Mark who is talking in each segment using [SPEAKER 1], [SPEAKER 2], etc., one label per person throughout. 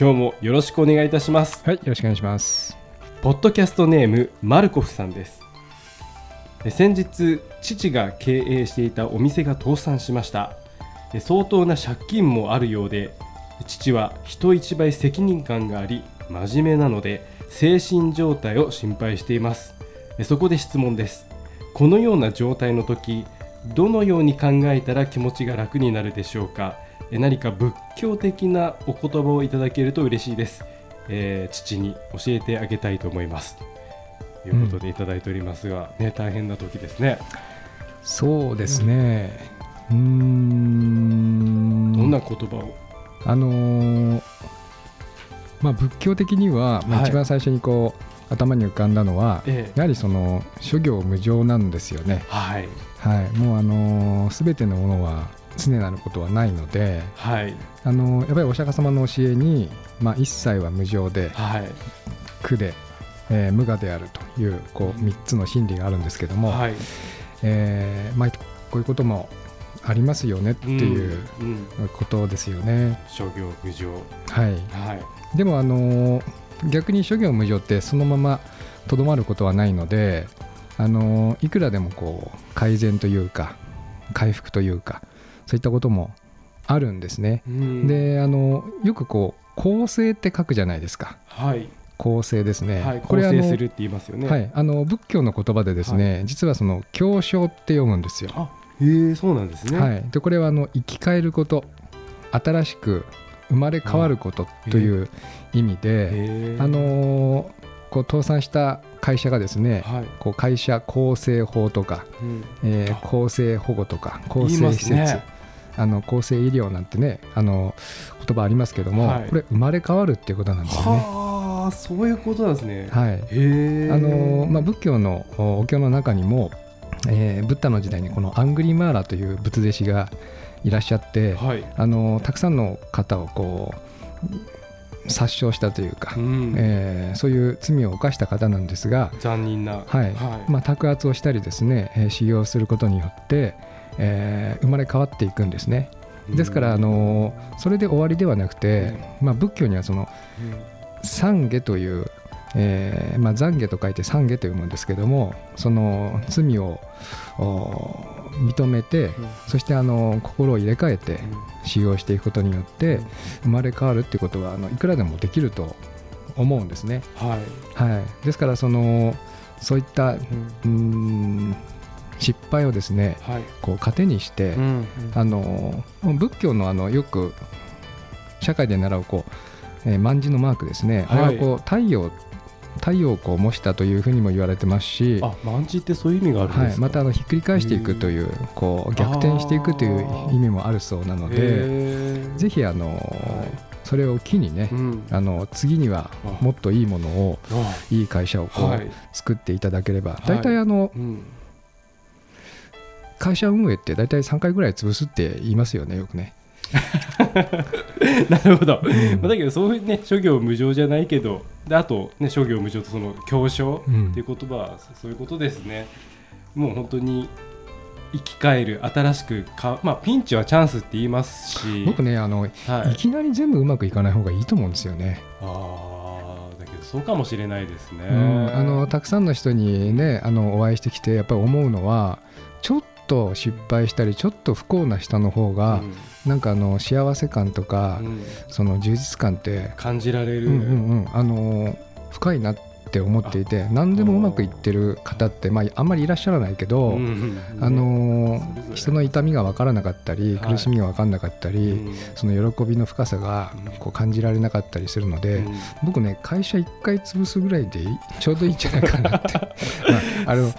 [SPEAKER 1] 今日もよろしくお願いいたします。
[SPEAKER 2] はい、よろしくお願いします。
[SPEAKER 1] ポッドキャストネームマルコフさんです。え先日父が経営していたお店が倒産しました。え相当な借金もあるようで父は人一倍責任感があり真面目なので精神状態を心配しています。えそこで質問です。このような状態の時どのように考えたら気持ちが楽になるでしょうか？え何か仏教的なお言葉をいただけると嬉しいですえー父に教えてあげたいと思います。ということでいただいておりますが、ね大変な時ですね。
[SPEAKER 2] そうですね。うーん。
[SPEAKER 1] どんな言葉を？
[SPEAKER 2] あのーまあ仏教的には、まあ、
[SPEAKER 1] はい
[SPEAKER 2] 一番最初にこう、頭に浮かんだのは、
[SPEAKER 1] え
[SPEAKER 2] やはりその諸行無常なんですよね。
[SPEAKER 1] はい
[SPEAKER 2] はい。もうあのすべてのものは常なることはないので、
[SPEAKER 1] はい。
[SPEAKER 2] あのーやっぱりお釈迦様の教えに、まあ一切は無常で
[SPEAKER 1] はい。
[SPEAKER 2] 苦で、えー無我であるというこう三つの真理があるんですけども、
[SPEAKER 1] はい。
[SPEAKER 2] えーまあ、こういうこともありますよねっていうことですよね。
[SPEAKER 1] 諸行無常。
[SPEAKER 2] はい、
[SPEAKER 1] はい。
[SPEAKER 2] でも、あのー逆に諸行無常ってそのままとどまることはないので、あのーいくらでもこう改善というか回復というかそういったこともあるんですね。
[SPEAKER 1] うん
[SPEAKER 2] であのよくこう構成って書くじゃないですか
[SPEAKER 1] はい
[SPEAKER 2] 構成ですね。
[SPEAKER 1] はい構
[SPEAKER 2] これあの
[SPEAKER 1] 成するって言いますよね。
[SPEAKER 2] はい、あの仏教の言葉でですね、実はその教章って読むんですよ。
[SPEAKER 1] あへえそうなんですね。
[SPEAKER 2] はい、でこれはあの生き返ること新しく生まれ変わることという意味で、あのーこう倒産した会社がですね
[SPEAKER 1] はい
[SPEAKER 2] こう会社構成法とか、
[SPEAKER 1] うん
[SPEAKER 2] えー
[SPEAKER 1] あ
[SPEAKER 2] 厚生保護とか厚
[SPEAKER 1] 言います
[SPEAKER 2] 生施設、
[SPEAKER 1] ね
[SPEAKER 2] あの厚生医療なんてねあの言葉ありますけども、
[SPEAKER 1] はい。
[SPEAKER 2] これ生まれ変わるっていうことなんですよね。
[SPEAKER 1] はあそういうことなんですね。
[SPEAKER 2] はい。あのーまあ、仏教のおお経の中にも、えーブッダの時代にこのアングリマーラという仏弟子がいらっしゃって、
[SPEAKER 1] はい。
[SPEAKER 2] あのたくさんの方をこう殺傷したというか、
[SPEAKER 1] うん。
[SPEAKER 2] えーそういう罪を犯した方なんですが、
[SPEAKER 1] 残忍な。
[SPEAKER 2] はい。まあ、託圧をしたりですね、えー修行することによって、えー生まれ変わっていくんですね。ですから、あのそれで終わりではなくて、まあ、仏教にはその懺悔という、えーまあ、懺悔と書いて懺悔と読むんですけどもその罪をお認めて、そしてあの心を入れ替えて修行していくことによって生まれ変わるっていうことはあのいくらでもできると思うんですね。
[SPEAKER 1] はい。
[SPEAKER 2] はい、ですからそのそういったうーん失敗をですね
[SPEAKER 1] はい。
[SPEAKER 2] こう糧にして、
[SPEAKER 1] うん
[SPEAKER 2] あの仏教のあのよく社会で習うこう、えー万字のマークですね、
[SPEAKER 1] はい。
[SPEAKER 2] あれはこう太陽太陽をこう模したというふうにも言われてますし、
[SPEAKER 1] あ、万字ってそういう意味があるん
[SPEAKER 2] はい、
[SPEAKER 1] ですか？
[SPEAKER 2] またあのひっくり返していくというこう逆転していくという意味もあるそうなのでぜひあの、それを機にね、
[SPEAKER 1] うん、
[SPEAKER 2] あの次には
[SPEAKER 1] あ。
[SPEAKER 2] もっといいものを
[SPEAKER 1] あ
[SPEAKER 2] い。い会社をこう、
[SPEAKER 1] はい、
[SPEAKER 2] 作っていただければ
[SPEAKER 1] い。
[SPEAKER 2] 大体あの、
[SPEAKER 1] うん、
[SPEAKER 2] 会社運営って大体3回ぐらい潰すって言いますよねよくね。
[SPEAKER 1] なるほど。
[SPEAKER 2] うん
[SPEAKER 1] まあだけどそういうね諸行無常じゃないけど、であとね諸行無常とその強商
[SPEAKER 2] うん
[SPEAKER 1] っていう言葉はそういうことですね。もう本当に生き返る新しくかまあピンチはチャンスって言いますし、
[SPEAKER 2] 僕ねあの、
[SPEAKER 1] はい
[SPEAKER 2] い、。きなり全部うまくいかない方がいいと思うんですよね。
[SPEAKER 1] ああだけどそうかもしれないですね。
[SPEAKER 2] うん、あのたくさんの人にねあのお会いしてきてやっぱり思うのはちょっと失敗したりちょっと不幸な人の方が、なんかあの幸せ感とか、
[SPEAKER 1] うん。うん
[SPEAKER 2] その充実感って、
[SPEAKER 1] 感じられる。
[SPEAKER 2] うんうんうん、あの深いなって思っていて何でもうまくいってる方って、まあ、あんまりいらっしゃらないけど、あの人の痛みが分からなかったり
[SPEAKER 1] はい。
[SPEAKER 2] 苦しみが分からなかったり、
[SPEAKER 1] うん。
[SPEAKER 2] その喜びの深さがこう感じられなかったりするので、
[SPEAKER 1] うん。
[SPEAKER 2] 僕ね会社1回潰すぐらいでちょうどいいんじゃないかなって。まああの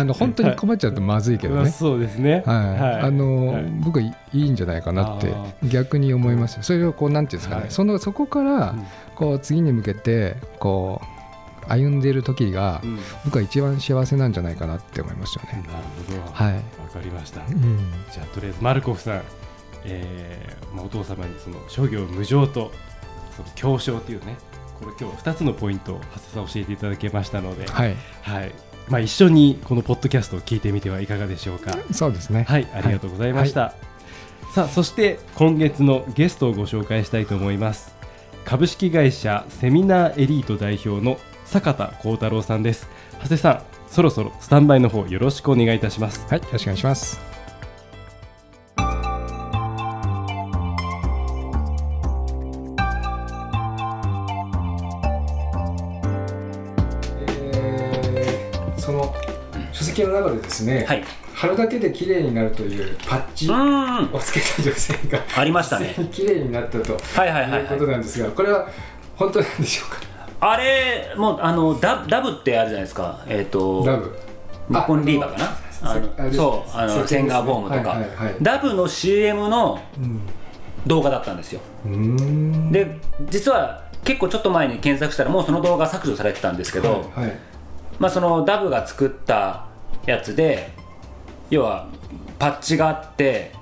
[SPEAKER 2] あの本当に困っちゃうとまずいけどね、
[SPEAKER 1] まあそうですね。
[SPEAKER 2] はい。あの
[SPEAKER 1] はい。
[SPEAKER 2] 僕はいいんじゃないかなって
[SPEAKER 1] あ
[SPEAKER 2] 逆に思いますそれをこうなんていうんですかね、
[SPEAKER 1] はい。
[SPEAKER 2] そのそこから
[SPEAKER 1] うん。
[SPEAKER 2] こう次に向けてこう歩んでいる時が
[SPEAKER 1] うん
[SPEAKER 2] 僕は一番幸せなんじゃないかなって思いますよね。
[SPEAKER 1] なるほど
[SPEAKER 2] はい、
[SPEAKER 1] わかりました
[SPEAKER 2] うん
[SPEAKER 1] じゃあとりあえずマルコフさん、えーまあ、お父様にその諸行無常とその強症というねこれ今日2つのポイントを長谷さん教えていただけましたので、はい
[SPEAKER 2] はい、
[SPEAKER 1] まあ、一緒にこのポッドキャストを聞いてみてはいかがでしょうか。
[SPEAKER 2] そうですね。
[SPEAKER 1] はい、ありがとうございました。さあ、そして今月のゲストをご紹介したいと思います。株式会社セミナーエリート代表の坂田幸太郎さんです。長谷さん、そろそろスタンバイの方よろしくお願いいたします。
[SPEAKER 2] はい、よろしくお願いします。えーその書籍の中でですね、
[SPEAKER 3] はい。
[SPEAKER 2] 貼るだけで綺麗になるというパッチ
[SPEAKER 3] う
[SPEAKER 2] を。つけた女性が
[SPEAKER 3] ありましたね。
[SPEAKER 2] 綺麗になったと
[SPEAKER 3] はいはいはいいう
[SPEAKER 2] こと
[SPEAKER 3] はい。
[SPEAKER 2] なんですが、これは本当なんでしょうか？
[SPEAKER 3] あれ、もう、あの、ダダブってあるじゃないですか。えっ、と、
[SPEAKER 2] ラブ。
[SPEAKER 3] 日本リーバーかな？あ
[SPEAKER 2] あ
[SPEAKER 3] の
[SPEAKER 2] れ
[SPEAKER 3] そう、あの、センガーボームとか、ダブの CM の
[SPEAKER 2] うん。
[SPEAKER 3] 動画だったんですよ。で、実は結構ちょっと前に検索したら、もうその動画削除されてたんですけど、
[SPEAKER 2] はいはい。
[SPEAKER 3] まあ、そのダブが作ったやつで要はパッチがあって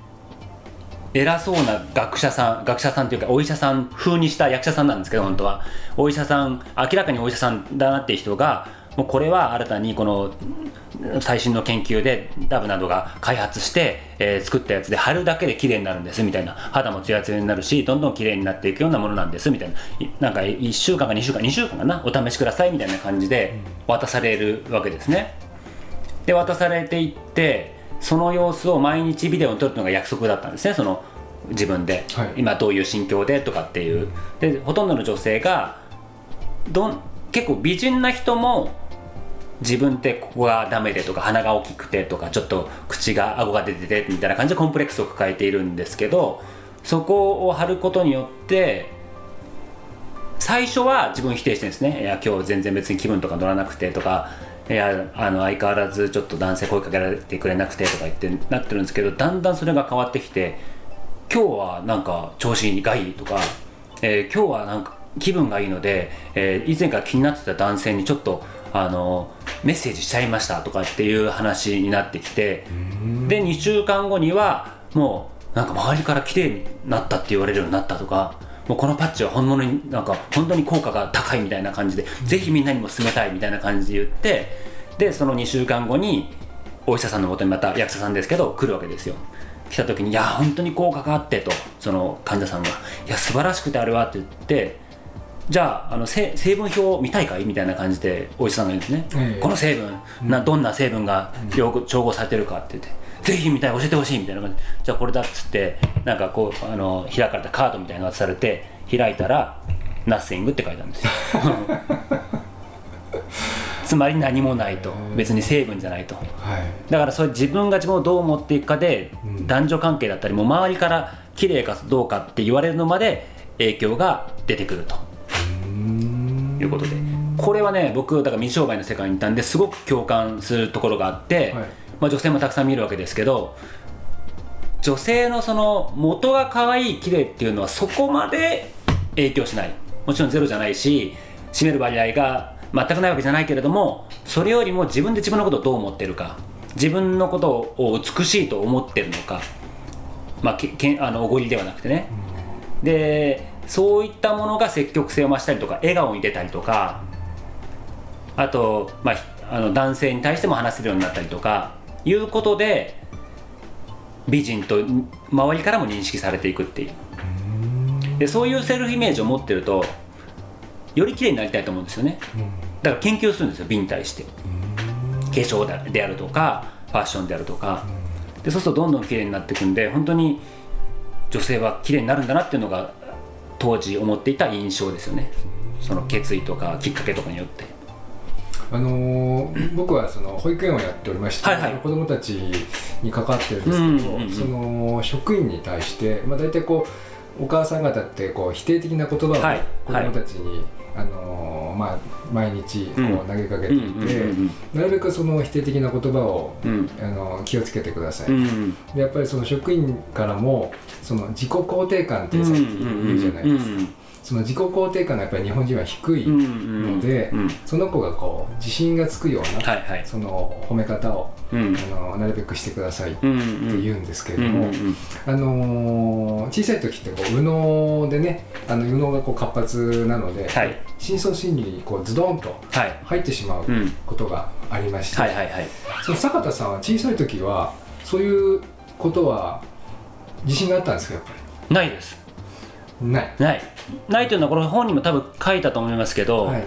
[SPEAKER 3] 偉そうな学者さん学者さんというかお医者さん風にした役者さんなんですけど本当は。お医者さん明らかにお医者さんだなっていう人がもうこれは新たにこの最新の研究でダブなどが開発して、えー作ったやつで貼るだけで綺麗になるんですみたいな肌もツヤツヤになるしどんどん綺麗になっていくようなものなんですみたいな。なんか1週間か2週間2週間かなお試しくださいみたいな感じで渡されるわけですね。で渡されていってその様子を毎日ビデオに撮るのが約束だったんですねその自分で、
[SPEAKER 2] はい。
[SPEAKER 3] 今どういう心境でとかっていう。でほとんどの女性がどん結構美人な人も自分ってここがダメでとか鼻が大きくてとかちょっと口が顎が出ててみたいな感じでコンプレックスを抱えているんですけどそこを貼ることによって最初は自分否定してるんですね。いや今日全然別に気分とか乗らなくてとかいやあの相変わらずちょっと男性声かけられてくれなくてとか言ってなってるんですけどだんだんそれが変わってきて今日はなんか調子がいいとか、えー今日はなんか気分がいいので、えー以前から気になってた男性にちょっとあのメッセージしちゃいましたとかっていう話になってきてで2週間後にはもうなんか周りから綺麗になったって言われるようになったとかもうこのパッチは本物になんか本当に効果が高いみたいな感じで、ぜひみんなにも勧めたいみたいな感じで言ってでその2週間後にお医者さんのもとにまた役者さんですけど来るわけですよ。来た時に「いや本当に効果があって」とその患者さんが「いや素晴らしくてあれは」って言ってじゃああのせ成分表見たいかいみたいな感じでお医者さんが言うんですね、
[SPEAKER 2] ええ。
[SPEAKER 3] この成分などんな成分が調合されてるかって言って、ぜひ見たい教えてほしいみたいな感じでじゃあこれだっつってなんかこうあの開かれたカードみたいなのが渡されて開いたら「Nothing」って書いてあるんですよつまり何もないと。別に成分じゃないと。
[SPEAKER 2] はい。
[SPEAKER 3] だからそれ自分が自分をどう思っていくかで、
[SPEAKER 2] うん
[SPEAKER 3] 男女関係だったりもう周りから綺麗かどうかって言われるのまで影響が出てくると。いうことで。これはね僕だから水商売の世界にいたんですごく共感するところがあって、
[SPEAKER 2] はい
[SPEAKER 3] まあ、女性もたくさん見るわけですけど女性のその元が可愛い綺麗っていうのはそこまで影響しない。もちろんゼロじゃないし占める割合が全くないわけじゃないけれどもそれよりも自分で自分のことをどう思ってるか自分のことを美しいと思ってるのかまあけけあのおごりではなくてね、でそういったものが積極性を増したりとか笑顔に出たりとかあと、まあ、あの男性に対しても話せるようになったりとかいうことで美人と周りからも認識されていくっていう。でそういうセルフイメージを持ってるとより綺麗になりたいと思うんですよね。だから研究するんですよ美に対して。化粧でであるとかファッションであるとか。でそうするとどんどん綺麗になっていくんで本当に女性は綺麗になるんだなっていうのが当時思っていた印象ですよね。その決意とかきっかけとかによって
[SPEAKER 2] あのー僕はその保育園をやっておりまして、
[SPEAKER 3] はいはい。
[SPEAKER 2] 子どもたちに関わってるんですけど、
[SPEAKER 3] うんうんうん。
[SPEAKER 2] その職員に対して、まあ、大体こうお母さん方ってこう否定的な言葉を
[SPEAKER 3] はい。
[SPEAKER 2] 子どもたちに、あのーまあ、毎日こ
[SPEAKER 3] う
[SPEAKER 2] 投げかけていて、
[SPEAKER 3] うん
[SPEAKER 2] なるべくその否定的な言葉を、
[SPEAKER 3] うん。
[SPEAKER 2] あのー気をつけてください、
[SPEAKER 3] うん
[SPEAKER 2] でやっぱりその職員からもその自己肯定感ってさっき言うじゃないですか、その自己肯定感がやっぱり日本人は低い
[SPEAKER 3] うんうん
[SPEAKER 2] ので、
[SPEAKER 3] うん。
[SPEAKER 2] その子がこう自信がつくような、
[SPEAKER 3] はいはい。
[SPEAKER 2] その褒め方を、
[SPEAKER 3] うん。
[SPEAKER 2] あのなるべくしてくださいって言うんですけれ
[SPEAKER 3] うん
[SPEAKER 2] ども、
[SPEAKER 3] うんうん。
[SPEAKER 2] あのー小さい時ってこう右脳でねあの右脳がこう活発なので、
[SPEAKER 3] はい。
[SPEAKER 2] 深層心理にこうズドンと
[SPEAKER 3] はい。
[SPEAKER 2] 入ってしまう
[SPEAKER 3] うん。
[SPEAKER 2] ことがありまして、
[SPEAKER 3] はいはいはい。
[SPEAKER 2] その坂田さんは小さい時はそういうことは自信があったんですかやっぱ
[SPEAKER 3] ないです。
[SPEAKER 2] りない、
[SPEAKER 3] ない。ないというのはこれ本にも多分書いたと思いますけど、
[SPEAKER 2] はい。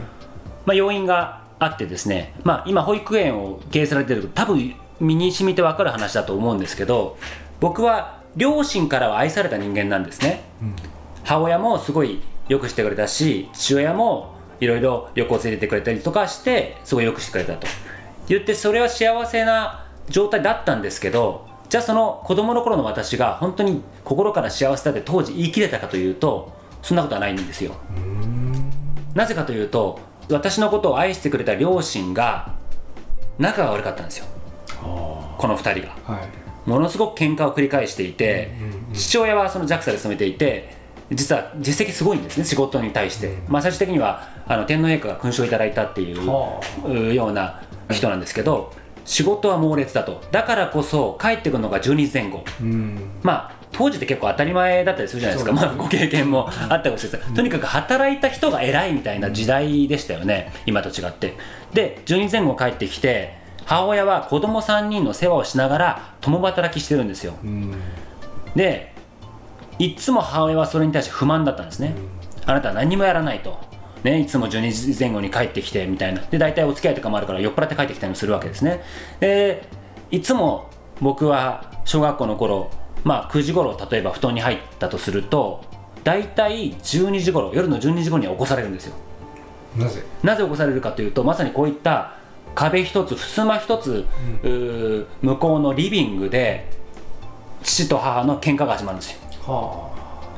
[SPEAKER 3] まあ、要因があってですね、まあ、今保育園を経営されてる多分身に染みて分かる話だと思うんですけど僕は両親からは愛された人間なんですね。
[SPEAKER 2] うん。
[SPEAKER 3] 母親もすごいよくしてくれたし父親もいろいろ旅行連れてってくれたりとかしてすごいよくしてくれたと。言ってそれは幸せな状態だったんですけどじゃあその子供の頃の私が本当に心から幸せだって当時言い切れたかというとそんなことはないんですよ。なぜかというと私のことを愛してくれた両親が仲が悪かったんですよ。
[SPEAKER 2] あ
[SPEAKER 3] この2人が。
[SPEAKER 2] あはい。
[SPEAKER 3] ものすごく喧嘩を繰り返していて、父親はその JAXA で勤めていて実は実績すごいんですね仕事に対して、
[SPEAKER 2] うん
[SPEAKER 3] まあ、最終的にはあの天皇陛下が勲章をいただいたっていうような人なんですけど仕事は猛烈だと。だからこそ帰ってくるのが12時前後。
[SPEAKER 2] うん。
[SPEAKER 3] まあ当時って結構当たり前だったりするじゃないですか、まあ、ご経験もあったかもしれないですとにかく働いた人が偉いみたいな時代でしたよね、今と違って。で12時前後帰ってきて母親は子供3人の世話をしながら共働きしてるんですよ。
[SPEAKER 2] うん。
[SPEAKER 3] でいっつも母親はそれに対して不満だったんですね、あなたは何もやらないと、ね、いつも12時前後に帰ってきてみたいな。で大体お付き合いとかもあるから酔っ払って帰ってきたりもするわけですね。でいつも僕は小学校の頃まあ9時頃例えば布団に入ったとすると大体12時頃夜の12時頃には起こされるんですよ。
[SPEAKER 2] なぜ？
[SPEAKER 3] なぜ起こされるかというとまさにこういった壁一つ襖一つ、うー向こうのリビングで父と母の喧嘩が始まるんですよ。
[SPEAKER 2] は
[SPEAKER 3] あ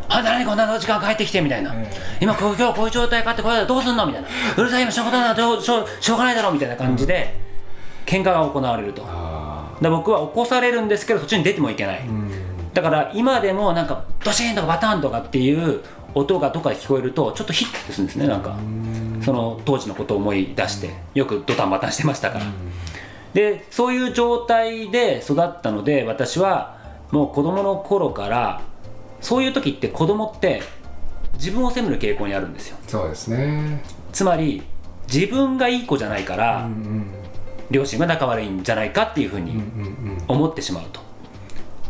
[SPEAKER 3] 何こんな時間帰ってきてみたいな、
[SPEAKER 2] え
[SPEAKER 3] 今こう今日こういう状態かってこれどうすんのみたいな。うるさい今仕事だなしょうしょうがないだろみたいな感じで、喧嘩が行われると。
[SPEAKER 2] ああ
[SPEAKER 3] で僕は起こされるんですけどそっちに出てもいけない、
[SPEAKER 2] うん。
[SPEAKER 3] だから今でもなんかドシーンとかバタンとかっていう音がどっかで聞こえるとちょっとヒッてするんですねなんか。その当時のことを思い出してよくドタンバタンしてましたから。でそういう状態で育ったので私はもう子供の頃からそういう時って子供って自分を責める傾向にあるんですよ。
[SPEAKER 2] そうですね。
[SPEAKER 3] つまり自分がいい子じゃないか
[SPEAKER 2] う
[SPEAKER 3] ら、
[SPEAKER 2] んうん。
[SPEAKER 3] 両親が仲悪いんじゃないかっていうふうに
[SPEAKER 2] うんうん
[SPEAKER 3] 思ってしまうと。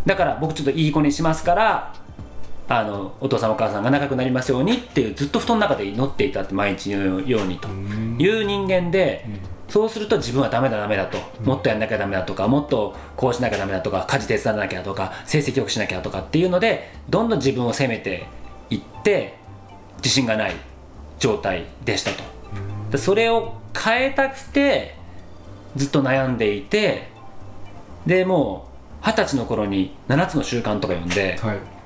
[SPEAKER 3] だから僕ちょっといい子にしますからあのお父さんお母さんが仲良くなりますようにっていうずっと布団の中で祈っていたって毎日のようにと
[SPEAKER 2] うん。
[SPEAKER 3] いう人間で、そうすると自分はダメだダメだと、もっとやんなきゃダメだとかもっとこうしなきゃダメだとか家事手伝わなきゃとか成績良くしなきゃとかっていうのでどんどん自分を責めていって自信がない状態でしたと。でそれを変えたくてずっと悩んでいてでもう二十歳の頃に7つの習慣とか読んで、
[SPEAKER 2] はい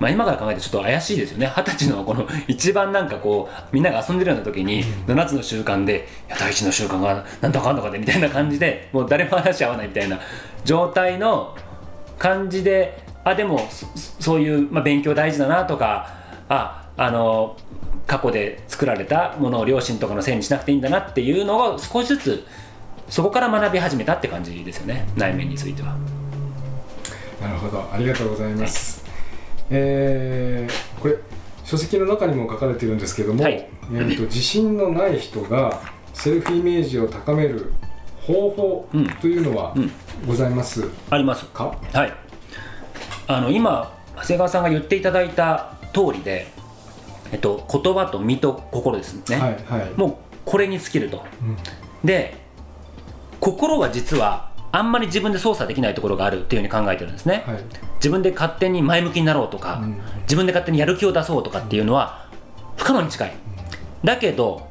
[SPEAKER 3] まあ、今から考えてちょっと怪しいですよね。二十歳のこの一番なんかこうみんなが遊んでるような時に7つの習慣で「いや第一の習慣がなんとかかんとかで」みたいな感じでもう誰も話し合わないみたいな状態の感じであでもそそういう、まあ、勉強大事だなとかああの過去で作られたものを両親とかのせいにしなくていいんだなっていうのを少しずつそこから学び始めたって感じですよね。内面については。
[SPEAKER 2] なるほど。ありがとうございます、えーこれ書籍の中にも書かれているんですけども、
[SPEAKER 3] はい。
[SPEAKER 2] えー、と自信のない人がセルフイメージを高める方法
[SPEAKER 3] うん。
[SPEAKER 2] というのは
[SPEAKER 3] うん。
[SPEAKER 2] ございます。
[SPEAKER 3] あります。
[SPEAKER 2] か、
[SPEAKER 3] はい、あの今長谷川さんが言っていただいた通りで、えっと、言葉と身と心ですね、
[SPEAKER 2] はいはい。
[SPEAKER 3] もうこれに尽きると。
[SPEAKER 2] うん。
[SPEAKER 3] で心は実はあんまり自分で操作できないところがあるっていうふうに考えてるんですね、
[SPEAKER 2] はい。
[SPEAKER 3] 自分で勝手に前向きになろうとか、
[SPEAKER 2] うん。
[SPEAKER 3] 自分で勝手にやる気を出そうとかっていうのは不可能に近い、だけど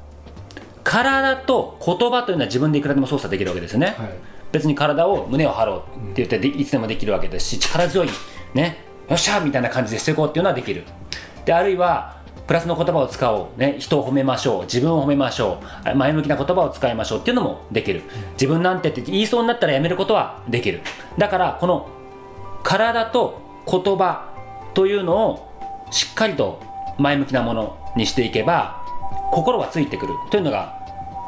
[SPEAKER 3] 体と言葉というのは自分でいくらでも操作できるわけですよね、
[SPEAKER 2] はい。
[SPEAKER 3] 別に体を胸を張ろうって言ってでいつでもできるわけですし力強いねよっしゃみたいな感じでしていこうっていうのはできる。であるいはプラスの言葉を使おう、ね、人を褒めましょう。自分を褒めましょう。前向きな言葉を使いましょうっていうのもできる。自分なんてって言いそうになったらやめることはできる。だからこの体と言葉というのをしっかりと前向きなものにしていけば心はついてくるというのが、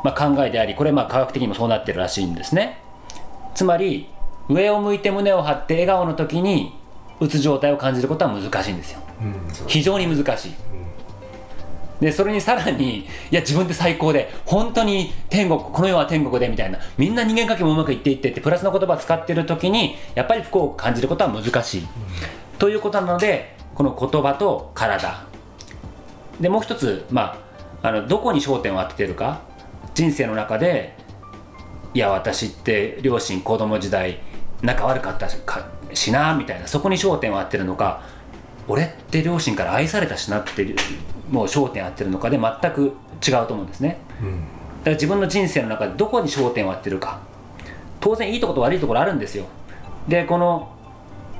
[SPEAKER 3] まあ、考えでありこれまあ科学的にもそうなってるらしいんですね。つまり上を向いて胸を張って笑顔の時にうつ状態を感じることは難しいんですよ。
[SPEAKER 2] うん
[SPEAKER 3] 非常に難しいでそれにさらにいや自分って最高で本当に天国この世は天国でみたいな。みんな人間関係もうまくいっていってってプラスの言葉を使っている時にやっぱり不幸を感じることは難しい、ということなのでこの言葉と体。でもう一つ、まあ、あのどこに焦点を当ててるか。人生の中でいや私って両親子供時代仲悪かったしかしなみたいな。そこに焦点を当てるのか。俺って両親から愛されたしなっていうもう焦点を当てるのかで全く違うと思うんですね。
[SPEAKER 2] うん。
[SPEAKER 3] だから自分の人生の中でどこに焦点を当てるか。当然いいところと悪いところあるんですよ。でこの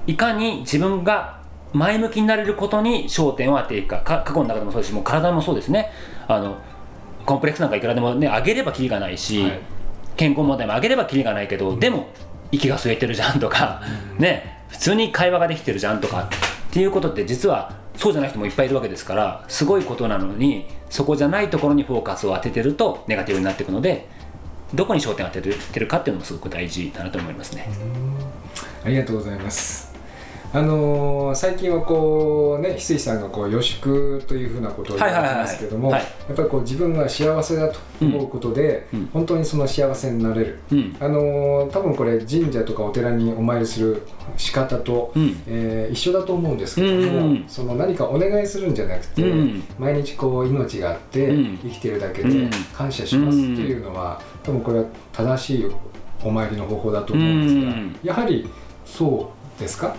[SPEAKER 3] いかに自分が前向きになれることに焦点を当てていくか。か過去の中でもそうですしもう体もそうですね。あのコンプレックスなんかいくらでもね上げればきりがないし、
[SPEAKER 2] はい。
[SPEAKER 3] 健康問題も上げればきりがないけど、でも息が吸えてるじゃんとか、ね普通に会話ができてるじゃんとかっていうことって実はそうじゃない人もいっぱいいるわけですからすごいことなのにそこじゃないところにフォーカスを当ててるとネガティブになっていくのでどこに焦点を当ててるかっていうのもすごく大事だなと思いますね。
[SPEAKER 2] ありがとうございます。あのー最近はこうね翡翠さんがこう予祝というふうなことを言われてますけども、やっぱりこう自分が幸せだと思うことで、
[SPEAKER 3] うん。うん
[SPEAKER 2] 本当にその幸せになれる。
[SPEAKER 3] うん。
[SPEAKER 2] あのー多分これ神社とかお寺にお参りする仕方と、
[SPEAKER 3] うん。
[SPEAKER 2] えー一緒だと思うんですけども、
[SPEAKER 3] うんうん
[SPEAKER 2] その何かお願いするんじゃなくて、
[SPEAKER 3] うん。
[SPEAKER 2] 毎日こう命があって
[SPEAKER 3] うん。
[SPEAKER 2] 生きてるだけで
[SPEAKER 3] うん。
[SPEAKER 2] 感謝しますっていうのは、多分これは正しいお参りの方法だと思うんですが、
[SPEAKER 3] うん。
[SPEAKER 2] やはりそうですか、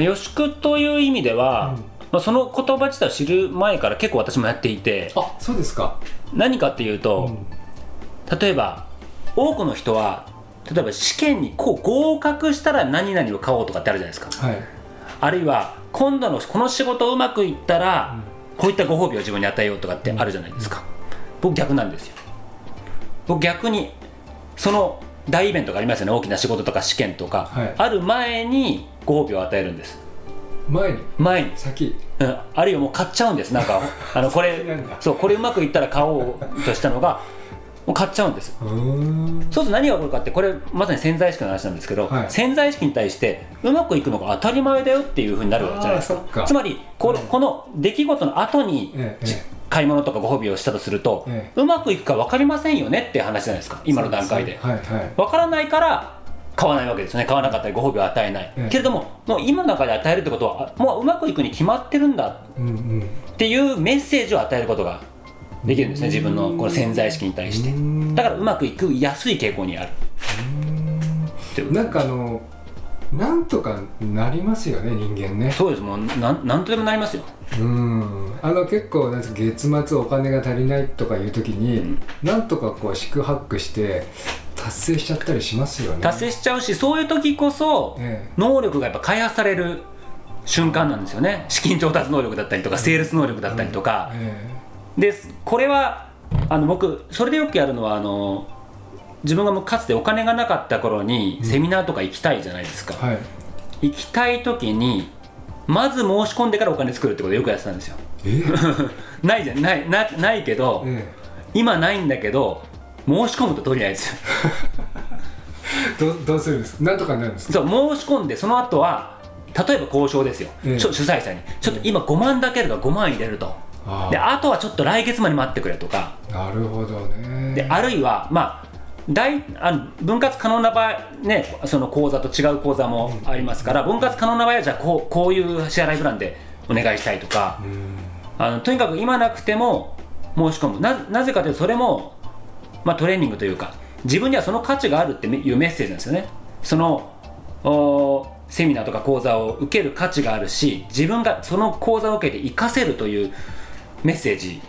[SPEAKER 3] 予祝という意味では、
[SPEAKER 2] うん。
[SPEAKER 3] まあ、その言葉自体を知る前から結構私もやっていて
[SPEAKER 2] あそうですか、
[SPEAKER 3] 何かっていうと、
[SPEAKER 2] うん。
[SPEAKER 3] 例えば多くの人は例えば試験にこう合格したら何々を買おうとかってあるじゃないですか。
[SPEAKER 2] はい。
[SPEAKER 3] あるいは今度のこの仕事うまくいったら、こういったご褒美を自分に与えようとかってあるじゃないですか、僕逆なんですよ。僕逆にその大イベントがありますよね。大きな仕事とか試験とか、
[SPEAKER 2] はい。
[SPEAKER 3] ある前にご褒美を与えるんです。
[SPEAKER 2] 前に？
[SPEAKER 3] 前に。
[SPEAKER 2] 先？
[SPEAKER 3] うん、あるいはもう買っちゃうんです。なんか あのこれそうこれうまくいったら買おうとしたのが もう買っちゃうんです。そうすると何が起こるかってこれまさに潜在意識の話なんですけど、
[SPEAKER 2] はい。
[SPEAKER 3] 潜在意識に対してうまくいくのが当たり前だよっていうふうになるじゃないですか。つまりここの出来事の後に、
[SPEAKER 2] ええ
[SPEAKER 3] 買い物とかご褒美をしたとすると、
[SPEAKER 2] え
[SPEAKER 3] うまくいくか分かりませんよねっていう話じゃないですか。今の段階で。
[SPEAKER 2] はいはい。
[SPEAKER 3] 分からないから買わないわけですよね。買わなかったりご褒美を与えない、
[SPEAKER 2] ええ。
[SPEAKER 3] けれどももう今の中で与えるってことはあもううまくいくに決まってるんだ
[SPEAKER 2] うんうん。
[SPEAKER 3] っていうメッセージを与えることができるんですね。自分のこの潜在意識に対して。
[SPEAKER 2] うん。
[SPEAKER 3] だからうまくいく安い傾向にある。
[SPEAKER 2] なんかあのなんとかなりますよね人間ね。
[SPEAKER 3] そうです。もうなんなんとでもなりますよ。
[SPEAKER 2] うん。あの結構月末お金が足りないとかいう時に、
[SPEAKER 3] うん。
[SPEAKER 2] なんとかこう四苦八苦して達成しちゃったりしますよね。
[SPEAKER 3] 達成しちゃうしそういう時こそ
[SPEAKER 2] え
[SPEAKER 3] 能力がやっぱ開発される瞬間なんですよね。資金調達能力だったりとかセールス能力だったりとか。
[SPEAKER 2] え
[SPEAKER 3] でこれはあの僕それでよくやるのはあの自分がもうかつてお金がなかった頃にセミナーとか行きたいじゃないですか、
[SPEAKER 2] えはい。
[SPEAKER 3] 行きたい時にまず申し込んでからお金作るってことをよくやってたんですよ。
[SPEAKER 2] え
[SPEAKER 3] ないじゃんないなないけど、
[SPEAKER 2] え。
[SPEAKER 3] 今ないんだけど申し込むととりあえず。
[SPEAKER 2] え どうどうするんですか？なんとかなるんですか？
[SPEAKER 3] そう申し込んでその後は例えば交渉ですよ、
[SPEAKER 2] ええ。
[SPEAKER 3] 主催者に。ちょっと今5万だけれど5万入れると。
[SPEAKER 2] あ
[SPEAKER 3] であとはちょっと来月まで待ってくれとか。
[SPEAKER 2] なるほどね。
[SPEAKER 3] であるいはまあ大あの分割可能な場合ねその口座と違う口座もありますから分割可能な場合はじゃあこうこういう支払いプランでお願いしたいとか。
[SPEAKER 2] うん。
[SPEAKER 3] あのとにかく今なくても申し込む。ななぜかというとそれも、まあ、トレーニングというか自分にはその価値があるっていうメッセージなんですよね。そのおセミナーとか講座を受ける価値があるし自分がその講座を受けて活かせるというメッセージ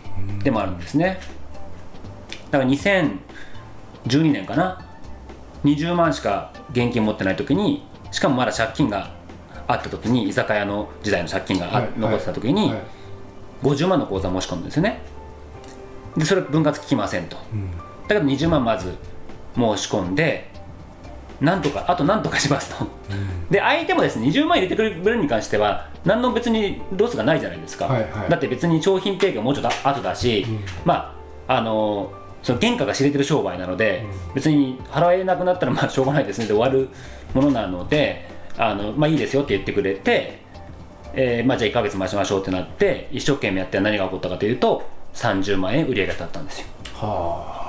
[SPEAKER 3] でもあるんですね。だから2012年かな20万しか現金持ってない時にしかもまだ借金があった時に居酒屋の時代の借金があ、
[SPEAKER 2] はい
[SPEAKER 3] 残ってた時に、
[SPEAKER 2] はい。
[SPEAKER 3] 50万の口座を申し込むんですよね。でそれ分割聞きませんと。
[SPEAKER 2] うん
[SPEAKER 3] だけど20万まず申し込んでなんとかあとなんとかしますと。で相手もですね20万入れてくれる分に関しては何の別にロスがないじゃないですか、
[SPEAKER 2] はいはい。
[SPEAKER 3] だって別に商品提供もうちょっと後だし、まああのその原価が知れてる商売なので、別に払えなくなったらまあしょうがないですねで終わるものなのであの、まあ、いいですよって言ってくれて、えーまあ、じゃあ1ヶ月待ちましょうってなって一生懸命やって何が起こったかというと30万円売り上げが立ったんですよ。
[SPEAKER 2] は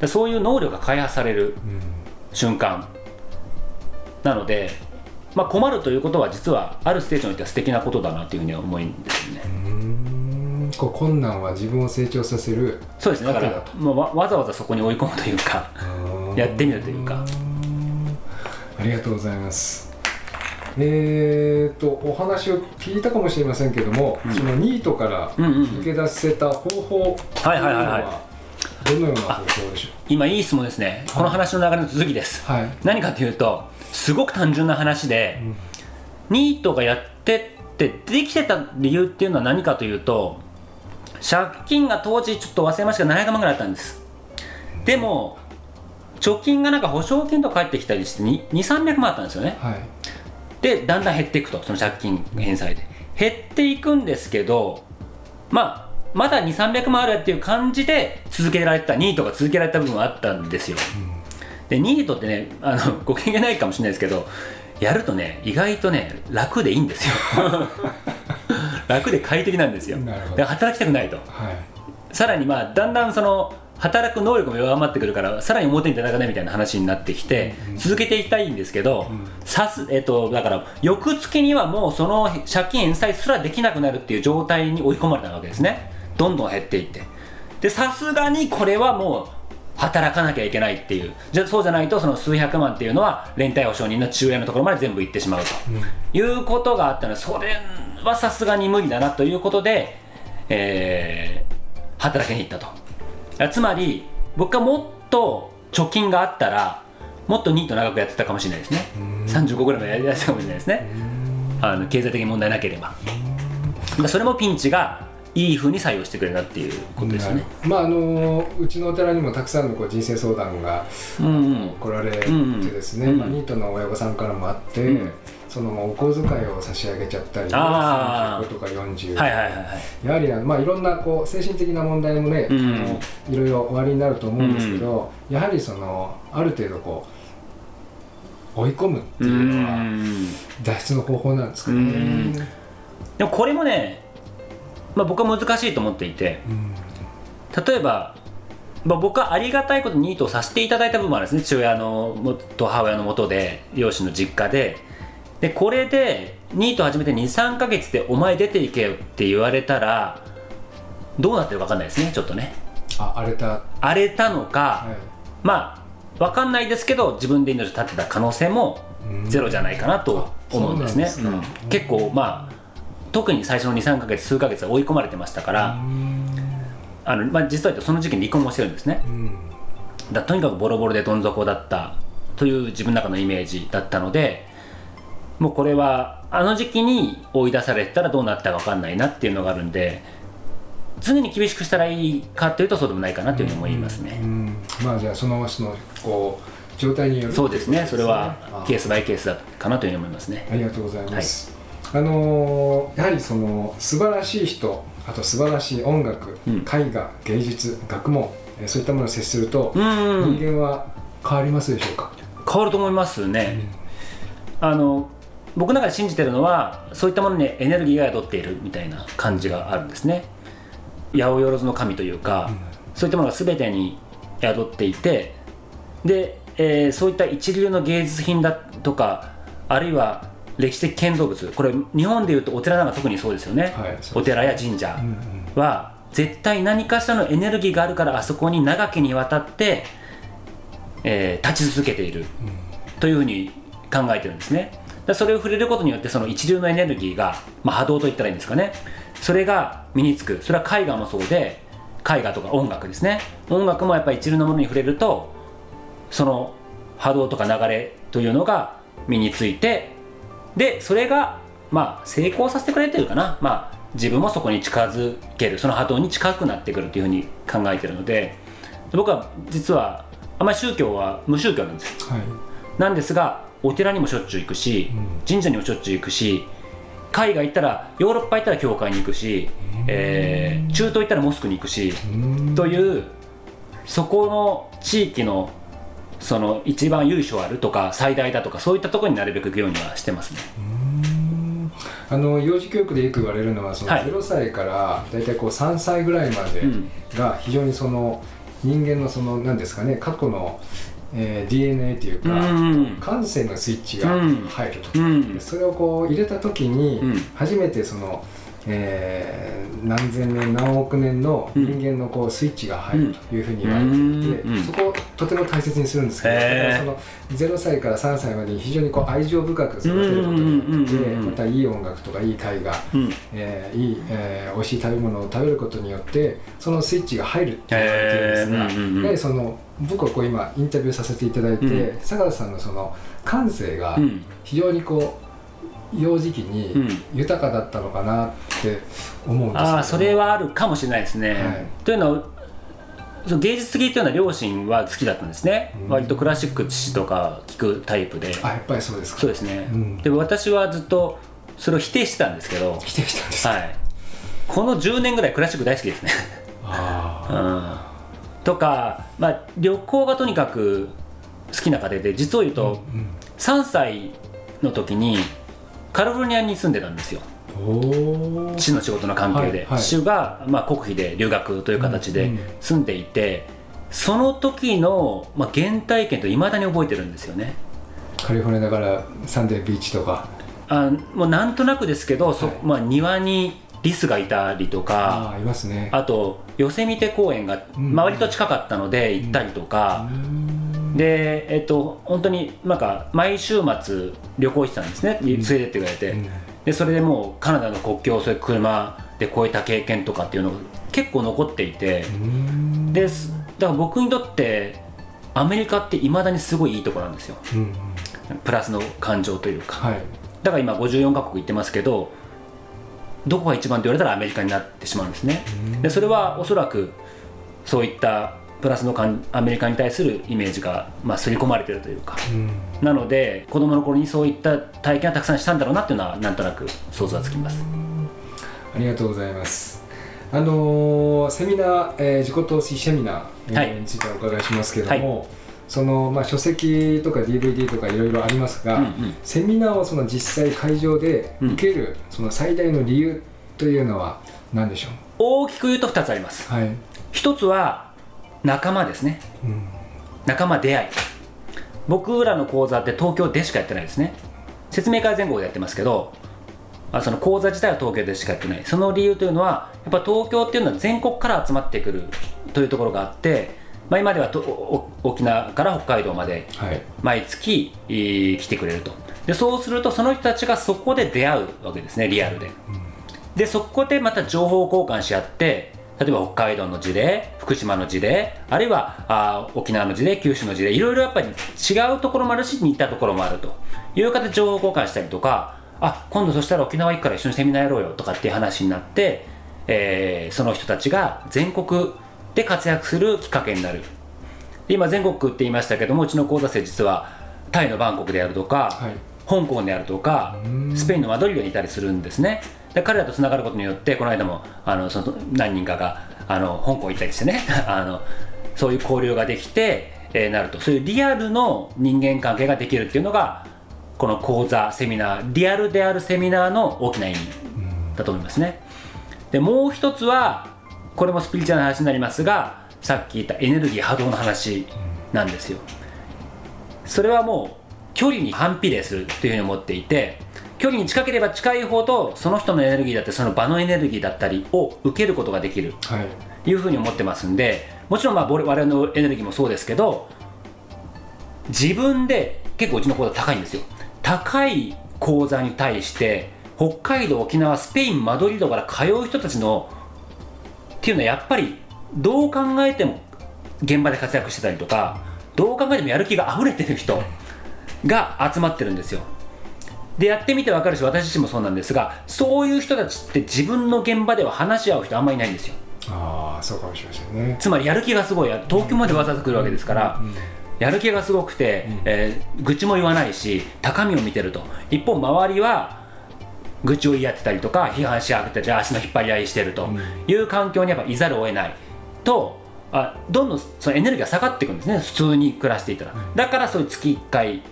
[SPEAKER 3] でそういう能力が開発される
[SPEAKER 2] あ、うん。
[SPEAKER 3] 瞬間。なので、まあ、困るということは実はあるステージにおいては素敵なことだなというふうに思うんですよね。
[SPEAKER 2] こう困難は自分を成長させる
[SPEAKER 3] そうですね。だから
[SPEAKER 2] 糧だと
[SPEAKER 3] まあわわざわざそこに追い込むというかやってみるというか。
[SPEAKER 2] ありがとうございます。えー、とお話を聞いたかもしれませんけども、そのニートから
[SPEAKER 3] うんうんうん。
[SPEAKER 2] 抜け出せた方法というの
[SPEAKER 3] はいはいはいはい。
[SPEAKER 2] はどのような方法でしょ
[SPEAKER 3] 今いい質問ですね、この話の流れの続きです、
[SPEAKER 2] うはい。
[SPEAKER 3] 何かというとすごく単純な話で、ニートがやってってできてた理由っていうのは何かというと借金が当時ちょっと忘れましたが700万ぐらいあったんです。でも貯金がなんか保証金とか返ってきたりして2300万あったんですよね。
[SPEAKER 2] はい。
[SPEAKER 3] でだんだん減っていくとその借金返済で。減っていくんですけどまあまだ2300万あるっていう感じで続けられてたニートが続けられた部分はあったんですよ、でニートってねあの ご経験ないかもしれないですけどやるとね意外とね楽でいいんですよ。楽で快適なんですよ。で働きたくないと。
[SPEAKER 2] はい。
[SPEAKER 3] さらにまあだんだんその働く能力も弱まってくるからさらに表に出たかねみたいな話になってきて、続けていきたいんですけど、さすえっとだから翌月にはもうその借金返済すらできなくなるっていう状態に追い込まれたわけですねどんどん減っていって。でさすがにこれはもう働かなきゃいけないっていう。じゃそうじゃないとその数百万っていうのは連帯保証人の父親のところまで全部行ってしまうと、いうことがあったのでそれはさすがに無理だなということで、えー働きに行ったと。あつまり僕がもっと貯金があったらもっとニート長くやってたかもしれないですね。35ぐらいまでやりやすいかもしれないですね。あの経済的に問題なければ。それもピンチがいい風に採用してくれたっていうことですよね
[SPEAKER 2] まああのうちのお寺にもたくさんのこう人生相談が
[SPEAKER 3] うんうん。
[SPEAKER 2] 来られて
[SPEAKER 3] うん
[SPEAKER 2] ですね、
[SPEAKER 3] うん
[SPEAKER 2] まあ、ニートの親御さんからもあって、
[SPEAKER 3] うん。
[SPEAKER 2] そのお小遣いを差し上げちゃったり
[SPEAKER 3] あー。
[SPEAKER 2] 35とか40、
[SPEAKER 3] はいはいはいはい。
[SPEAKER 2] やはりあの、まあ、いろんなこう精神的な問題もね、
[SPEAKER 3] うん
[SPEAKER 2] あのいろいろおありになると思うんですけど、やはりそのある程度こう追い込むっていうのは
[SPEAKER 3] ん。
[SPEAKER 2] 脱出の方法なんですかね。
[SPEAKER 3] うん。でもこれもね、まあ、僕は難しいと思っていて
[SPEAKER 2] うん。
[SPEAKER 3] 例えば、まあ、僕はありがたいことにニートをさせていただいた部分もあるんですね。父親のもと母親のもとで両親の実家で。でこれでニート始めて23か月でお前出ていけよって言われたらどうなってるか分かんないですねちょっとね。
[SPEAKER 2] あ荒れた、は
[SPEAKER 3] 荒れたのか、
[SPEAKER 2] い。
[SPEAKER 3] まあ分かんないですけど自分で命を絶ってた可能性もゼロじゃないかなと思うんですね、
[SPEAKER 2] うん。
[SPEAKER 3] 結構まあ特に最初の23か月数ヶ月は追い込まれてましたから、あのまあ、実はその時期に離婚もしてるんですね。
[SPEAKER 2] うん。
[SPEAKER 3] だとにかくボロボロでどん底だったという自分の中のイメージだったのでもうこれはあの時期に追い出されてたらどうなったか分かんないなっていうのがあるんで常に厳しくしたらいいかっていうとそうでもないかなというふうに思いますね、
[SPEAKER 2] うん。まあじゃあそのそのこう状態による
[SPEAKER 3] そうですね。それは
[SPEAKER 2] あ
[SPEAKER 3] ケースバイケースだかなというふうに思いますね。
[SPEAKER 2] ありがとうございます。あのーやはりその素晴らしい人、あと素晴らしい音楽、
[SPEAKER 3] うん。
[SPEAKER 2] 絵画、芸術、学問、えーそういったものを接すると、
[SPEAKER 3] うん。
[SPEAKER 2] 人間は変わりますでしょうか？
[SPEAKER 3] 変わると思いますね、あの僕の中で信じてるのはそういったものにエネルギーが宿っているみたいな感じがあるんですね。八百万の神というか、そういったものが全てに宿っていてで、えーそういった一流の芸術品だとかあるいは歴史的建造物。これ日本でいうとお寺なんか特にそうですよね、
[SPEAKER 2] はい
[SPEAKER 3] お寺や神社は絶対何かしらのエネルギーがあるからあそこに長きにわたって、えー立ち続けている。というふうに考えてるんですね。だそれを触れることによってその一流のエネルギーが、まあ、波動と言ったらいいんですかね。それが身につく。それは絵画もそうで絵画とか音楽ですね。音楽もやっぱり一流のものに触れるとその波動とか流れというのが身についてでそれがまあ成功させてくれてるかな。まあ自分もそこに近づける。その波動に近くなってくるというふうに考えてるので。僕は実はあんまり宗教は無宗教なんです
[SPEAKER 2] はい。
[SPEAKER 3] なんですがお寺にもしょっちゅう行くし、神社にもしょっちゅう行くし海外行ったらヨーロッパ行ったら教会に行くし、えー中東行ったらモスクに行くし、というそこの地域のその一番由緒あるとか最大だとかそういったところになるべく行くようにはしてますね。
[SPEAKER 2] あの幼児教育でよく言われるのはその
[SPEAKER 3] はい。
[SPEAKER 2] 0歳から大体こう3歳ぐらいまで
[SPEAKER 3] うん。
[SPEAKER 2] が非常にその人間のその何ですかね過去の、えー DNA という
[SPEAKER 3] う
[SPEAKER 2] か、
[SPEAKER 3] ん
[SPEAKER 2] 感性のスイッチが
[SPEAKER 3] うん。
[SPEAKER 2] 入ると、それをこう入れた時に
[SPEAKER 3] うん。
[SPEAKER 2] 初めてその、えー何千年何億年の人間のこうスイッチが入るというふうに言われていて、そこをとても大切にするんですけど、その0歳から3歳までに非常にこう愛情深く育てることによって、またいい音楽とかいい絵画、
[SPEAKER 3] うん。
[SPEAKER 2] えーいい、えー美味しい食べ物を食べることによってそのスイッチが入るって言われているんですが、
[SPEAKER 3] うんうんうん
[SPEAKER 2] やはりその僕はこう今インタビューさせていただいて、
[SPEAKER 3] う
[SPEAKER 2] 坂田さんのその感性が
[SPEAKER 3] うん。
[SPEAKER 2] 非常にこう幼児期
[SPEAKER 3] うん。
[SPEAKER 2] に豊かだったのかなって思うんですけど。
[SPEAKER 3] ああそれはあるかもしれないですね。
[SPEAKER 2] はい。
[SPEAKER 3] というのはその芸術的というのは両親は好きだったんですね、
[SPEAKER 2] うん。
[SPEAKER 3] 割とクラシック父とか聞くタイプで。
[SPEAKER 2] あやっぱりそうですか。
[SPEAKER 3] そうですね、
[SPEAKER 2] うん。
[SPEAKER 3] でも私はずっとそれを否定してたんですけど、
[SPEAKER 2] 来てきたんですか、
[SPEAKER 3] はい、この10年ぐらいクラシック大好きですね、
[SPEAKER 2] あ
[SPEAKER 3] うん、とか、まあ、旅行がとにかく好きな家庭で実を言うと、
[SPEAKER 2] ーうん。
[SPEAKER 3] 3歳の時にカリフォルニアに住んでたんですよ。
[SPEAKER 2] おー。
[SPEAKER 3] 父の仕事の関係で、
[SPEAKER 2] はいはい。
[SPEAKER 3] 父が、まあ、国費で留学という形で
[SPEAKER 2] うんうん。
[SPEAKER 3] 住んでいて、その時の、まあ、原体験といまだに覚えてるんですよね。
[SPEAKER 2] カリフォルニアだからサンデービーチとか。
[SPEAKER 3] あもうなんとなくですけど、そ
[SPEAKER 2] はい。
[SPEAKER 3] まあ、庭にリスがいたりと
[SPEAKER 2] あ
[SPEAKER 3] か
[SPEAKER 2] あいますね。
[SPEAKER 3] あとヨセミテ公園が
[SPEAKER 2] うん
[SPEAKER 3] 周りと近かったので行ったりとか、でえっと本当になんか毎週末旅行してたんですね。連れてってくれて、
[SPEAKER 2] うん。
[SPEAKER 3] でそれでもうカナダの国境をそれ車で越えた経験とかっていうのが結構残っていて、
[SPEAKER 2] うん。
[SPEAKER 3] ですだから僕にとってアメリカっていまだにすごいいいところなんですよ。
[SPEAKER 2] うん
[SPEAKER 3] プラスの感情というか。
[SPEAKER 2] はい。
[SPEAKER 3] だから今54カ国行ってますけどどこが一番って言われたらアメリカになってしまうんですね。でそれはおそらくそういったプラスの感アメリカに対するイメージが、まあ、刷り込まれてるというか。
[SPEAKER 2] うん。
[SPEAKER 3] なので子供の頃にそういった体験をたくさんしたんだろうなっていうのはなんとなく想像はつきます。
[SPEAKER 2] ありがとうございます。あのーセミナー、えー自己投資セミナー、についてお伺いしますけども、そのまあ書籍とか DVD とかいろいろありますが、
[SPEAKER 3] うんうん。
[SPEAKER 2] セミナーをその実際会場で受ける、その最大の理由というのは何でしょう？
[SPEAKER 3] 大きく言うと2つあります。
[SPEAKER 2] はい。
[SPEAKER 3] 一つは仲間ですね。
[SPEAKER 2] うん。
[SPEAKER 3] 仲間出会い。僕らの講座って東京でしかやってないですね。説明会全国でやってますけどあその講座自体は東京でしかやってない。その理由というのはやっぱ東京っていうのは全国から集まってくるというところがあって、まあ、今ではとお沖縄から北海道まで
[SPEAKER 2] はい。
[SPEAKER 3] 毎月えー来てくれると。でそうするとその人たちがそこで出会うわけですねリアルで、でそこでまた情報交換し合って例えば北海道の事例福島の事例あるいはあー沖縄の事例九州の事例いろいろやっぱり違うところもあるし似たところもあると。いう形で情報交換したりとかあ今度そしたら沖縄行くから一緒にセミナーやろうよとかっていう話になって、えーその人たちが全国で活躍するきっかけになる。で今全国って言いましたけどもうちの講座生実はタイのバンコクであるとか、
[SPEAKER 2] はい。
[SPEAKER 3] 香港であるとか
[SPEAKER 2] うん。
[SPEAKER 3] スペインのマドリードにいたりするんですねで彼らとつながることによってこの間もあのその何人かがあの香港行ったりしてね あのそういう交流ができて、えーなると。そういうリアルの人間関係ができるっていうのがこの講座セミナーリアルであるセミナーの大きな意味だと思いますね。でもう一つはこれもスピリチュアルな話になりますがさっき言ったエネルギー波動の話なんですよ。それはもう距離に反比例するっていうふうに思っていて距離に近ければ近いほどその人のエネルギーだったりその場のエネルギーだったりを受けることができる。
[SPEAKER 2] はい。
[SPEAKER 3] いうふうに思ってますんでもちろんまあ我々のエネルギーもそうですけど自分で結構うちの講座高いんですよ。高い講座に対して北海道沖縄スペインマドリードから通う人たちのっていうのはやっぱりどう考えても現場で活躍してたりとかどう考えてもやる気が溢れてる人が集まってるんですよでやってみて分かるし私自身もそうなんですがそういう人たちって自分の現場では話し合う人あんまりいないんですよ。
[SPEAKER 2] ああそうかもしれませんね。
[SPEAKER 3] つまりやる気がすごい東京までわざわざ来るわけですから、やる気がすごくて、えー愚痴も言わないし高みを見てると。一方周りは愚痴を言い合ってたりとか批判し合ってたり足の引っ張り合いしてると。いう環境にやっぱいざるを得ない。とあどんどんそのエネルギーが下がっていくんですね。普通に暮らしていたら。だからそういう月1回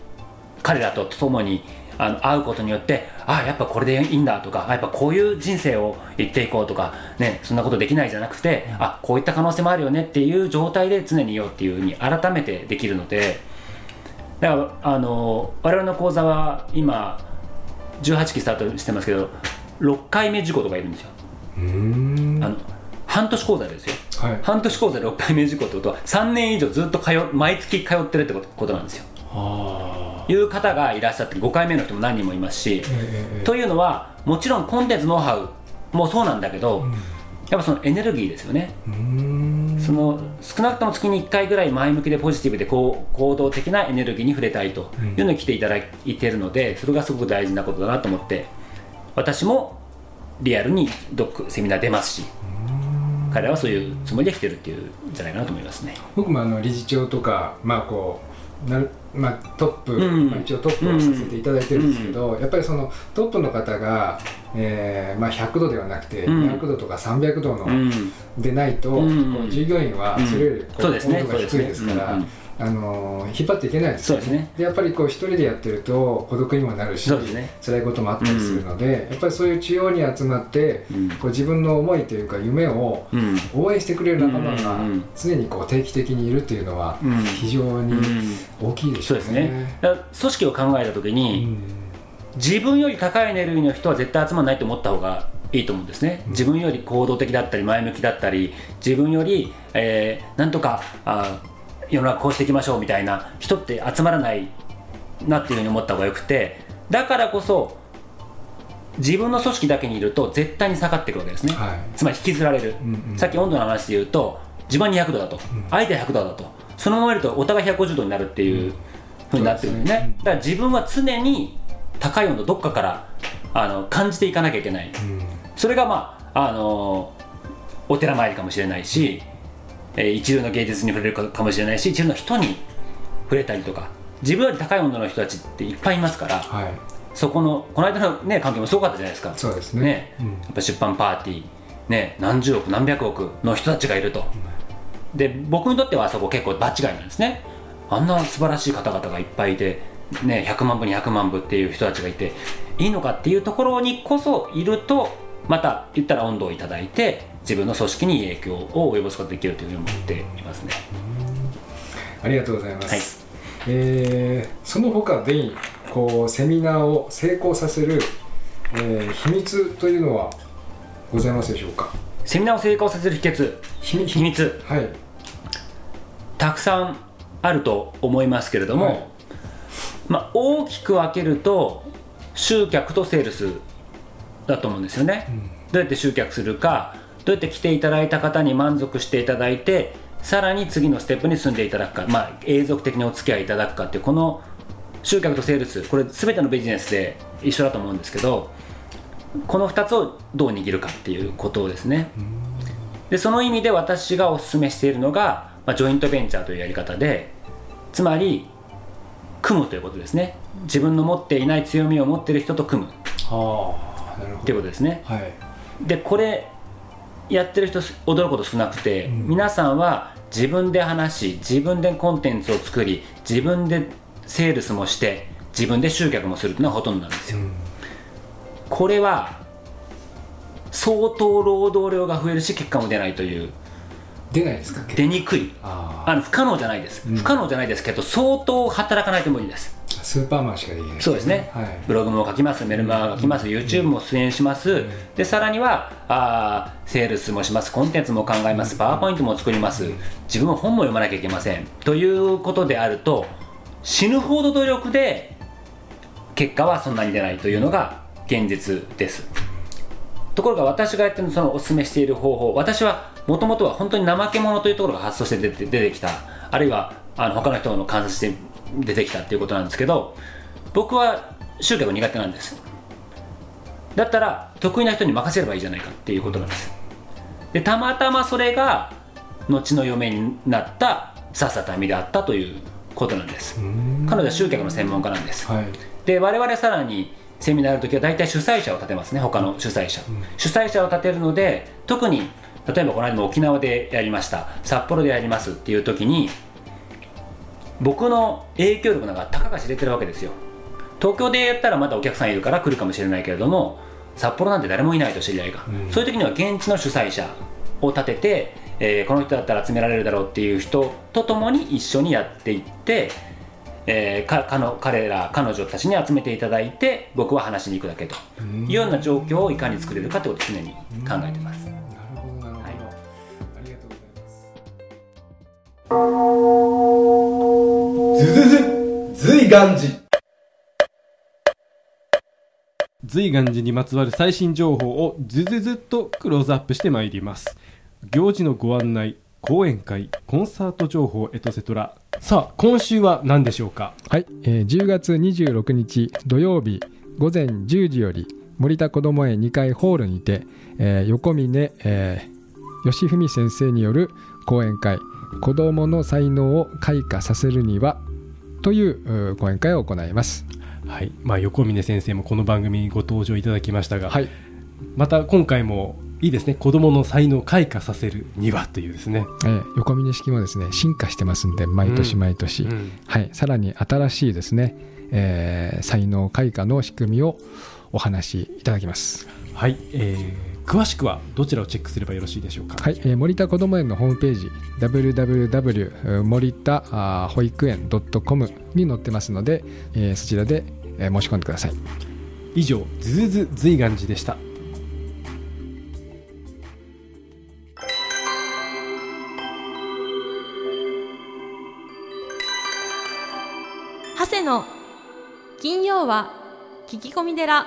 [SPEAKER 3] 彼らと共にあの会うことによってあやっぱこれでいいんだとかあやっぱこういう人生を言っていこうとか、ね、そんなことできないじゃなくてあこういった可能性もあるよねっていう状態で常にいようっていうふうに改めてできるのでだからあの我々の講座は今18期スタートしてますけど6回目受講とかいるんですよ。あの半年講座ですよ。
[SPEAKER 2] はい。
[SPEAKER 3] 半年講座で6回目受講ってことは3年以上ずっと通毎月通ってるってことなんですよ。
[SPEAKER 2] ああ
[SPEAKER 3] いう方がいらっしゃって5回目の人も何人もいますし、
[SPEAKER 2] ええ
[SPEAKER 3] というのはもちろんコンテンツノウハウもそうなんだけど、やっぱそのエネルギーですよね、その少なくとも月に1回ぐらい前向きでポジティブでこう行動的なエネルギーに触れたいというのに来ていただいているのでそれがすごく大事なことだなと思って私もリアルに読セミナー出ますし彼らはそういうつもりで来てるっていうんじゃないかなと思いますね。
[SPEAKER 2] 僕もあの理事長とかまあこうなるまあ、トップ、
[SPEAKER 3] うん
[SPEAKER 2] まあ、一応トップをさせていただいてるんですけど、やっぱりそのトップの方が、えーまあ、100度ではなくて
[SPEAKER 3] うん。
[SPEAKER 2] 200度とか300度の、
[SPEAKER 3] うん。
[SPEAKER 2] でないと、従業員はそれより温度が低いですから、あのー引っ張っていけないです
[SPEAKER 3] そうですね。
[SPEAKER 2] でやっぱりこう一人でやってると孤独にもなるし、
[SPEAKER 3] ね。
[SPEAKER 2] 辛いこともあったりするので、やっぱりそういう中央に集まって、
[SPEAKER 3] うん。
[SPEAKER 2] こう自分の思いというか夢を
[SPEAKER 3] うん。
[SPEAKER 2] 応援してくれる仲間が
[SPEAKER 3] うんうんうん。
[SPEAKER 2] 常にこう定期的にいるっていうのは
[SPEAKER 3] うん。
[SPEAKER 2] 非常に大きいでしょう
[SPEAKER 3] そうですね。組織を考えた時
[SPEAKER 2] う
[SPEAKER 3] に、
[SPEAKER 2] ん。
[SPEAKER 3] 自分より高いエネルギーの人は絶対集まらないと思った方がいいと思うんですね、自分より行動的だったり前向きだったり自分より、えーなんとかあ世の中こうしていきましょうみたいな人って集まらないなっていうふうに思った方がよくてだからこそ自分の組織だけにいると絶対に下がっていくわけですね、
[SPEAKER 2] はい。
[SPEAKER 3] つまり引きずられる、
[SPEAKER 2] うんうん。
[SPEAKER 3] さっき温度の話で言うと自分は200度だと、相手は100度だとそのままいるとお互い150度になるっていうふうになってるんですね、だから自分は常に高い温度どっかからあの感じていかなきゃいけない、それがまああのお寺参りかもしれないし、えー一流の芸術に触れるかかもしれないし一流の人に触れたりとか自分より高い温度の人たちっていっぱいいますから
[SPEAKER 2] はい。
[SPEAKER 3] そこのこの間の、ね、関係もすごかったじゃないですか。
[SPEAKER 2] そうですね。
[SPEAKER 3] ね。
[SPEAKER 2] うん。
[SPEAKER 3] やっぱ出版パーティー、ね、何十億何百億の人たちがいると、で僕にとってはあそこ結構場違いなんですね。あんな素晴らしい方々がいっぱいいて、ね、100万部200万部っていう人たちがいていいのかっていうところにこそいるとまた言ったら温度をいただいて自分の組織に影響を及ぼすことができるというふうに思っていますね。
[SPEAKER 2] ありがとうございます、
[SPEAKER 3] はい。
[SPEAKER 2] えーその他でこうセミナーを成功させる、えー秘密というのはございますでしょうか？
[SPEAKER 3] セミナーを成功させる秘訣
[SPEAKER 2] 秘密。
[SPEAKER 3] 秘密。
[SPEAKER 2] はい。
[SPEAKER 3] たくさんあると思いますけれども、
[SPEAKER 2] はい。
[SPEAKER 3] まあ、大きく分けると集客とセールスだと思うんですよね、どうやって集客するかどうやって来ていただいた方に満足していただいてさらに次のステップに進んでいただくか、まあ、永続的にお付き合いいただくかっていうこの集客とセールス。これ全てのビジネスで一緒だと思うんですけどこの2つをどう握るかっていうことですね、でその意味で私がお勧めしているのが、まあ、ジョイントベンチャーというやり方でつまり組むということですね。自分の持っていない強みを持っている人と組む。っ
[SPEAKER 2] ああなるほ
[SPEAKER 3] ていう
[SPEAKER 2] ど
[SPEAKER 3] ことですね。
[SPEAKER 2] はい。
[SPEAKER 3] でこれやってる人す驚くこと少なくて、
[SPEAKER 2] うん。
[SPEAKER 3] 皆さんは自分で話し自分でコンテンツを作り自分でセールスもして自分で集客もするっていうのがほとんどなんですよ、
[SPEAKER 2] うん。
[SPEAKER 3] これは相当労働量が増えるし結果も出ないという
[SPEAKER 2] 出ないですか？
[SPEAKER 3] 出にくい。
[SPEAKER 2] あ
[SPEAKER 3] あの不可能じゃないです、
[SPEAKER 2] うん。
[SPEAKER 3] 不可能じゃないですけど相当働かないと無理です。
[SPEAKER 2] あスーパーマンしかできない
[SPEAKER 3] そうですね、
[SPEAKER 2] はい。
[SPEAKER 3] ブログも書きますメルマガ書きます、YouTube も出演します、でさらにはあーセールスもしますコンテンツも考えますパワーポイントも作ります。自分も本も読まなきゃいけません。ということであると死ぬほど努力で結果はそんなに出ないというのが現実です。ところが私がやってるそのお勧めしている方法私はもともとは本当に怠け者というところが発想して出て出てきた。あるいはあの他の人の観察して出てきたっていうことなんですけど僕は集客苦手なんです。だったら得意な人に任せればいいじゃないかっていうことなんです。でたまたまそれが後の嫁になった笹田美であったということなんです。彼女は集客の専門家なんです、
[SPEAKER 1] はい。
[SPEAKER 3] で我々さらにセミナーの時は大体主催者を立てますね。他の主催者、主催者を立てるので特に例えばこの間も沖縄でやりました札幌でやりますっていう時に僕の影響力なんかたかが知れてるわけですよ。東京でやったらまだお客さんいるから来るかもしれないけれども札幌なんて誰もいないと知り合いが、
[SPEAKER 1] うん。
[SPEAKER 3] そういう時には現地の主催者を立てて、えーこの人だったら集められるだろうっていう人と共に一緒にやっていって、えーかかの彼ら彼女たちに集めていただいて僕は話しに行くだけと。いうような状況をいかに作れるかということを常に考えてます。
[SPEAKER 2] ざいます
[SPEAKER 4] ズズズ随願寺
[SPEAKER 1] 随願寺にまつわる最新情報をずずずっとクローズアップしてまいります。行事のご案内講演会コンサート情報エトセトラさあ今週は何でしょうか？
[SPEAKER 2] はい、えー10月26日土曜日午前10時より森田こども園2階ホールにて、えー横峰、えー吉文先生による講演会「子どもの才能を開花させるには」というう講演会を行います。
[SPEAKER 1] はい、まあ、横峰先生もこの番組にご登場いただきましたが、
[SPEAKER 2] はい、
[SPEAKER 1] また今回もいいですね。子どもの才能を開花させるにはというですね、
[SPEAKER 2] えー横峰式もですね進化してますんで毎年毎年、
[SPEAKER 1] うん。
[SPEAKER 2] はい、さらに新しいですね、えー才能開花の仕組みをお話しいただきます。
[SPEAKER 1] はい、えー詳しくはどちらをチェックすればよろしいでしょうか？
[SPEAKER 2] はい、えー森田こども園のホームページ www 森田保育園 .com に載ってますので、えーそちらで、えー申し込んでください。
[SPEAKER 1] 以上ズズズ随願寺でした。
[SPEAKER 5] 長谷の金曜は聞き込み寺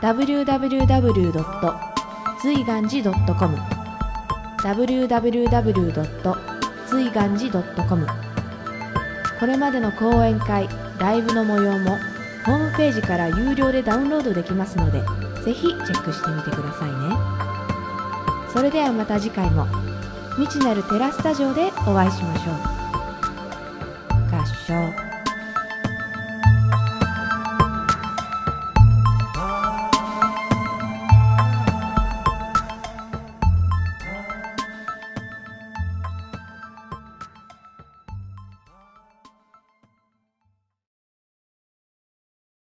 [SPEAKER 6] Www. 随願寺 .com www. 随願寺 .com これまでの講演会ライブの模様もホームページから有料でダウンロードできますのでぜひチェックしてみてくださいねそれではまた次回も未知なるテラスタジオでお会いしましょう合唱